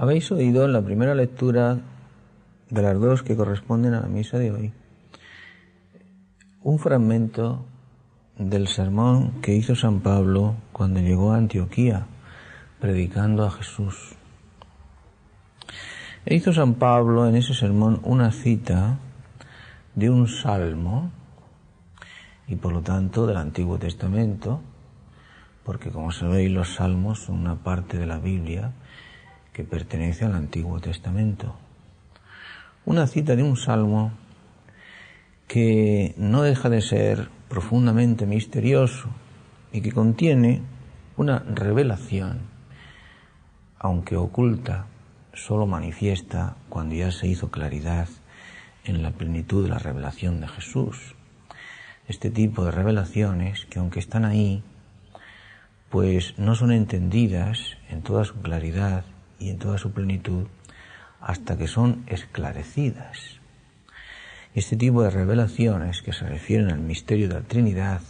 Habéis oído en la primera lectura de las dos que corresponden a la misa de hoy un fragmento del sermón que hizo San Pablo cuando llegó a Antioquía predicando a Jesús. E hizo San Pablo en ese sermón una cita de un salmo y por lo tanto del Antiguo Testamento, porque como sabéis los salmos son una parte de la Biblia que pertenece al Antiguo Testamento. Una cita de un salmo que no deja de ser profundamente misterioso y que contiene una revelación, aunque oculta, solo manifiesta cuando ya se hizo claridad en la plenitud de la revelación de Jesús. Este tipo de revelaciones que aunque están ahí, pues no son entendidas en toda su claridad y en toda su plenitud hasta que son esclarecidas. Este tipo de revelaciones que se refieren al misterio de la Trinidad,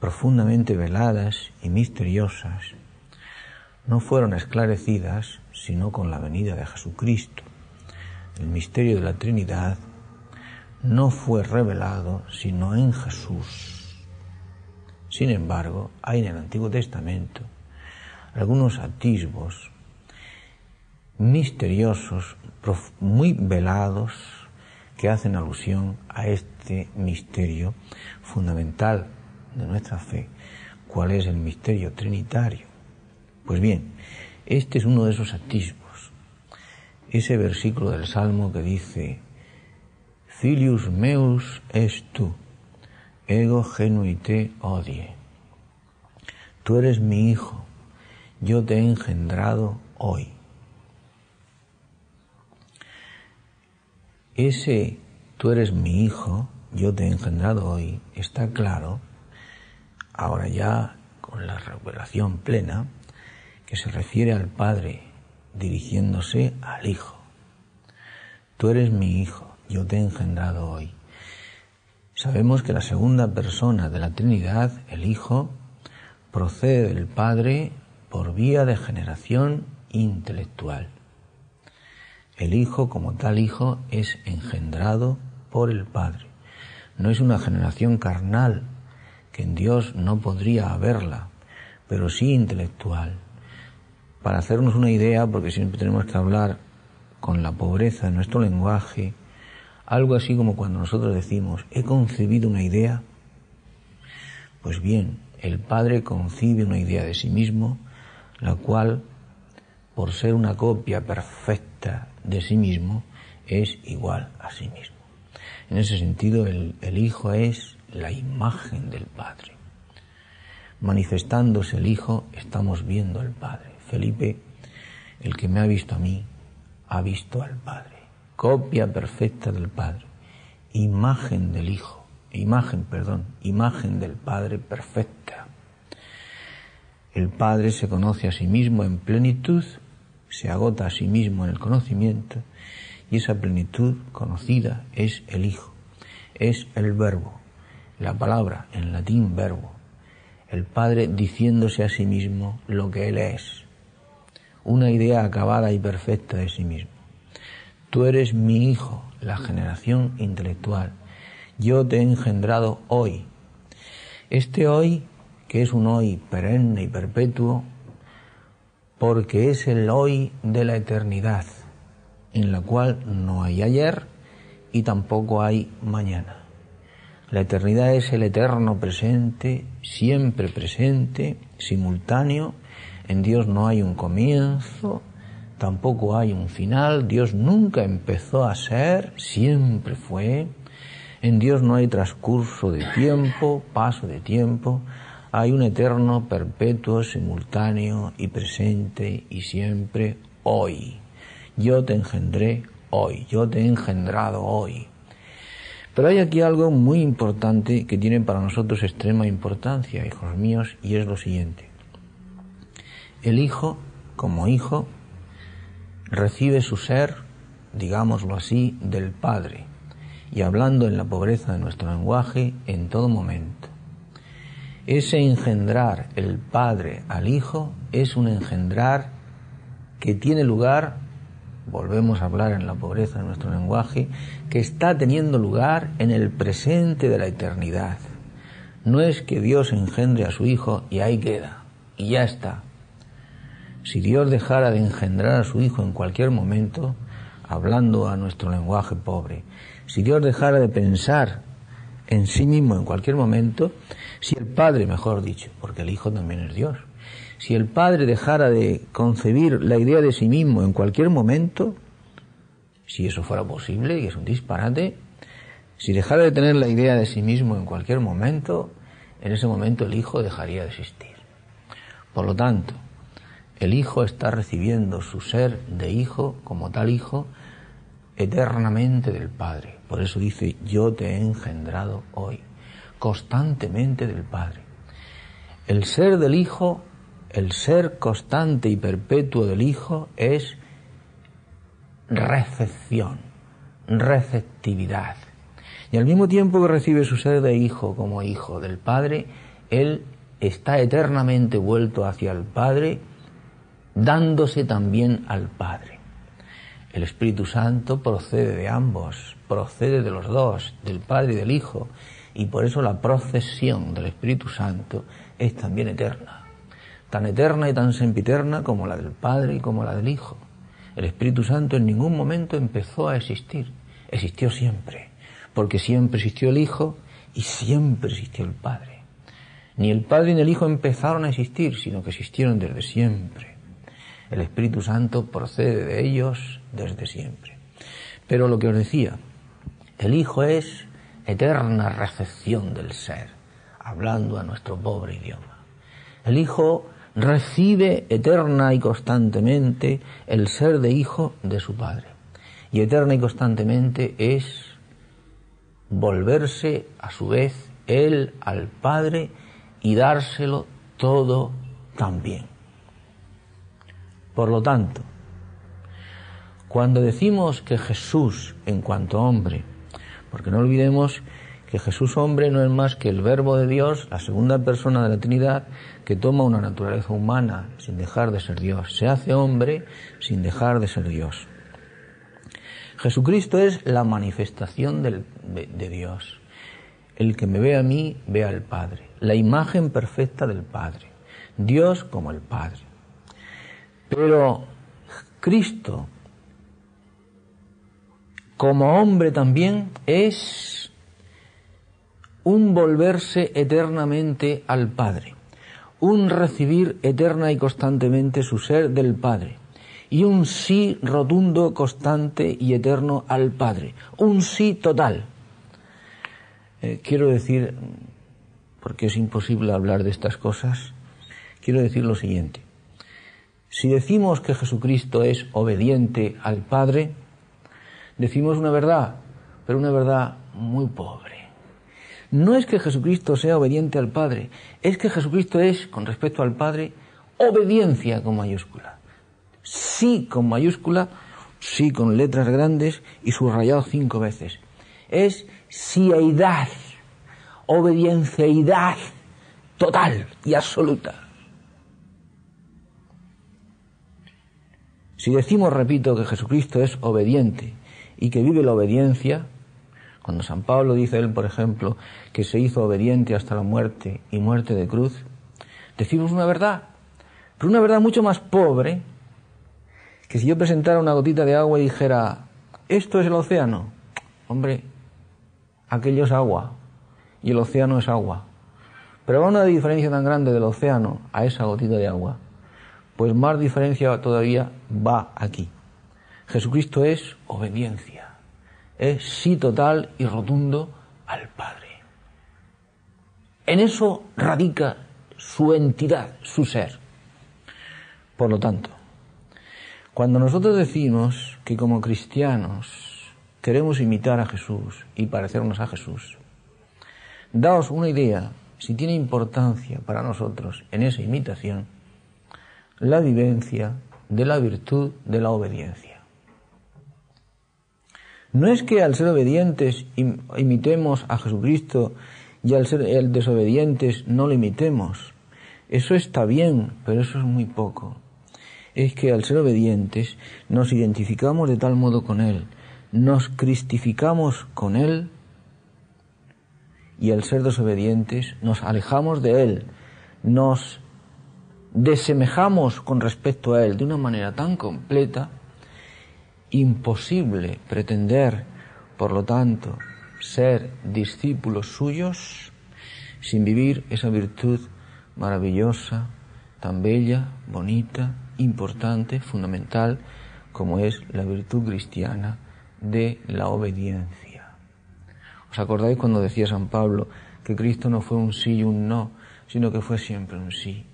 profundamente veladas y misteriosas, no fueron esclarecidas sino con la venida de Jesucristo. El misterio de la Trinidad no fue revelado sino en Jesús. Sin embargo, hay en el Antiguo Testamento algunos atisbos misteriosos, muy velados, que hacen alusión a este misterio fundamental de nuestra fe. ¿Cuál es el misterio trinitario? Pues bien, este es uno de esos atisbos. Ese versículo del Salmo que dice, Filius meus es tu, ego genuite odie. Tú eres mi hijo, yo te he engendrado hoy. Ese tú eres mi hijo, yo te he engendrado hoy, está claro, ahora ya con la revelación plena, que se refiere al Padre dirigiéndose al Hijo. Tú eres mi Hijo, yo te he engendrado hoy. Sabemos que la segunda persona de la Trinidad, el Hijo, procede del Padre por vía de generación intelectual. El Hijo, como tal Hijo, es engendrado por el Padre. No es una generación carnal, que en Dios no podría haberla, pero sí intelectual. Para hacernos una idea, porque siempre tenemos que hablar con la pobreza de nuestro lenguaje, algo así como cuando nosotros decimos, he concebido una idea, pues bien, el Padre concibe una idea de sí mismo, la cual, por ser una copia perfecta de sí mismo es igual a sí mismo. En ese sentido, el, Hijo es la imagen del Padre. Manifestándose el Hijo, estamos viendo al Padre. Felipe, el que me ha visto a mí, ha visto al Padre. Copia perfecta del Padre. Imagen del Hijo. Imagen, perdón. Imagen del Padre perfecta. El Padre se conoce a sí mismo en plenitud se agota a sí mismo en el conocimiento y esa plenitud conocida es el Hijo, es el verbo, la palabra en latín verbo, el Padre diciéndose a sí mismo lo que Él es, una idea acabada y perfecta de sí mismo. Tú eres mi Hijo, la generación intelectual. Yo te he engendrado hoy. Este hoy, que es un hoy perenne y perpetuo, porque es el hoy de la eternidad, en la cual no hay ayer y tampoco hay mañana. La eternidad es el eterno presente, siempre presente, simultáneo. En Dios no hay un comienzo, tampoco hay un final. Dios nunca empezó a ser, siempre fue. En Dios no hay transcurso de tiempo, paso de tiempo hay un eterno, perpetuo, simultáneo y presente y siempre hoy. Yo te engendré hoy, yo te he engendrado hoy. Pero hay aquí algo muy importante que tiene para nosotros extrema importancia, hijos míos, y es lo siguiente. El Hijo, como Hijo, recibe su ser, digámoslo así, del Padre, y hablando en la pobreza de nuestro lenguaje, en todo momento. Ese engendrar el Padre al Hijo es un engendrar que tiene lugar, volvemos a hablar en la pobreza de nuestro lenguaje, que está teniendo lugar en el presente de la eternidad. No es que Dios engendre a su Hijo y ahí queda, y ya está. Si Dios dejara de engendrar a su Hijo en cualquier momento, hablando a nuestro lenguaje pobre, si Dios dejara de pensar en sí mismo en cualquier momento, si el Padre, mejor dicho, porque el Hijo también es Dios, si el Padre dejara de concebir la idea de sí mismo en cualquier momento, si eso fuera posible, y es un disparate, si dejara de tener la idea de sí mismo en cualquier momento, en ese momento el Hijo dejaría de existir. Por lo tanto, el Hijo está recibiendo su ser de Hijo, como tal Hijo, eternamente del Padre. Por eso dice, yo te he engendrado hoy, constantemente del Padre. El ser del Hijo, el ser constante y perpetuo del Hijo es recepción, receptividad. Y al mismo tiempo que recibe su ser de Hijo como Hijo del Padre, Él está eternamente vuelto hacia el Padre, dándose también al Padre. El Espíritu Santo procede de ambos, procede de los dos, del Padre y del Hijo, y por eso la procesión del Espíritu Santo es también eterna, tan eterna y tan sempiterna como la del Padre y como la del Hijo. El Espíritu Santo en ningún momento empezó a existir, existió siempre, porque siempre existió el Hijo y siempre existió el Padre. Ni el Padre ni el Hijo empezaron a existir, sino que existieron desde siempre. El Espíritu Santo procede de ellos desde siempre. Pero lo que os decía, el Hijo es eterna recepción del ser, hablando a nuestro pobre idioma. El Hijo recibe eterna y constantemente el ser de Hijo de su Padre. Y eterna y constantemente es volverse a su vez Él al Padre y dárselo todo también. Por lo tanto, cuando decimos que Jesús, en cuanto hombre, porque no olvidemos que Jesús hombre no es más que el verbo de Dios, la segunda persona de la Trinidad, que toma una naturaleza humana sin dejar de ser Dios, se hace hombre sin dejar de ser Dios. Jesucristo es la manifestación de, de Dios. El que me ve a mí, ve al Padre. La imagen perfecta del Padre. Dios como el Padre. Pero Cristo, como hombre también, es un volverse eternamente al Padre, un recibir eterna y constantemente su ser del Padre, y un sí rotundo, constante y eterno al Padre, un sí total. Eh, quiero decir, porque es imposible hablar de estas cosas, quiero decir lo siguiente. Si decimos que Jesucristo es obediente al Padre, decimos una verdad, pero una verdad muy pobre. No es que Jesucristo sea obediente al Padre, es que Jesucristo es, con respecto al Padre, obediencia con mayúscula. Sí con mayúscula, sí con letras grandes y subrayado cinco veces. Es síeidad, obedienciaidad total y absoluta. Si decimos, repito, que Jesucristo es obediente y que vive la obediencia, cuando San Pablo dice él, por ejemplo, que se hizo obediente hasta la muerte y muerte de cruz, decimos una verdad, pero una verdad mucho más pobre que si yo presentara una gotita de agua y dijera, esto es el océano. Hombre, aquello es agua y el océano es agua. Pero va una diferencia tan grande del océano a esa gotita de agua pues más diferencia todavía va aquí. Jesucristo es obediencia, es sí total y rotundo al Padre. En eso radica su entidad, su ser. Por lo tanto, cuando nosotros decimos que como cristianos queremos imitar a Jesús y parecernos a Jesús, daos una idea si tiene importancia para nosotros en esa imitación la vivencia de la virtud de la obediencia. No es que al ser obedientes imitemos a Jesucristo y al ser desobedientes no lo imitemos. Eso está bien, pero eso es muy poco. es que al ser obedientes nos identificamos de tal modo con Él, nos cristificamos con Él y al ser desobedientes nos alejamos de Él, nos desemejamos con respecto a Él de una manera tan completa, imposible pretender, por lo tanto, ser discípulos suyos sin vivir esa virtud maravillosa, tan bella, bonita, importante, fundamental, como es la virtud cristiana de la obediencia. ¿Os acordáis cuando decía San Pablo que Cristo no fue un sí y un no, sino que fue siempre un sí?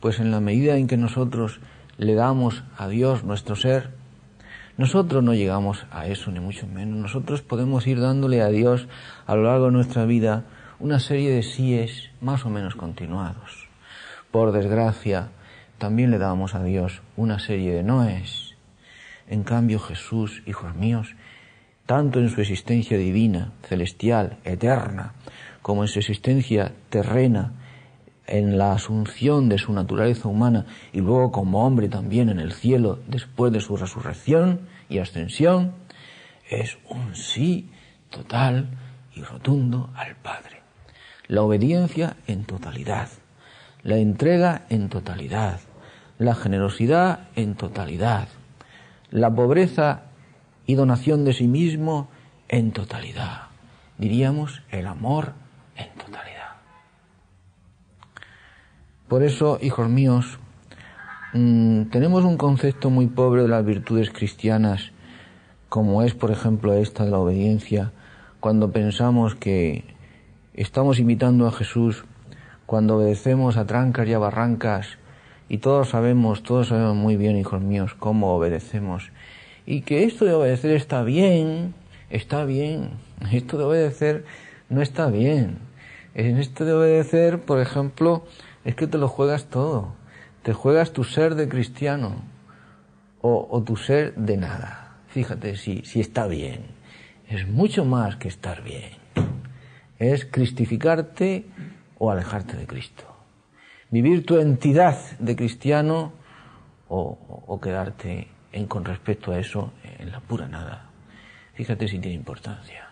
Pues en la medida en que nosotros le damos a Dios nuestro ser, nosotros no llegamos a eso, ni mucho menos. Nosotros podemos ir dándole a Dios a lo largo de nuestra vida una serie de síes más o menos continuados. Por desgracia, también le damos a Dios una serie de noes. En cambio, Jesús, hijos míos, tanto en su existencia divina, celestial, eterna, como en su existencia terrena, en la asunción de su naturaleza humana y luego como hombre también en el cielo después de su resurrección y ascensión, es un sí total y rotundo al Padre. La obediencia en totalidad, la entrega en totalidad, la generosidad en totalidad, la pobreza y donación de sí mismo en totalidad. Diríamos el amor Por eso, hijos míos, mm, tenemos un concepto muy pobre de las virtudes cristianas, como es, por ejemplo, esta de la obediencia, cuando pensamos que estamos imitando a Jesús, cuando obedecemos a trancas y a barrancas, y todos sabemos, todos sabemos muy bien, hijos míos, cómo obedecemos, y que esto de obedecer está bien, está bien, esto de obedecer no está bien. En esto de obedecer, por ejemplo, es que te lo juegas todo. Te juegas tu ser de cristiano o, tu ser de nada. Fíjate si, está bien. Es mucho más que estar bien. Es cristificarte o alejarte de Cristo. Vivir tu entidad de cristiano o, o quedarte en, con respecto a eso en la pura nada. Fíjate si tiene importancia.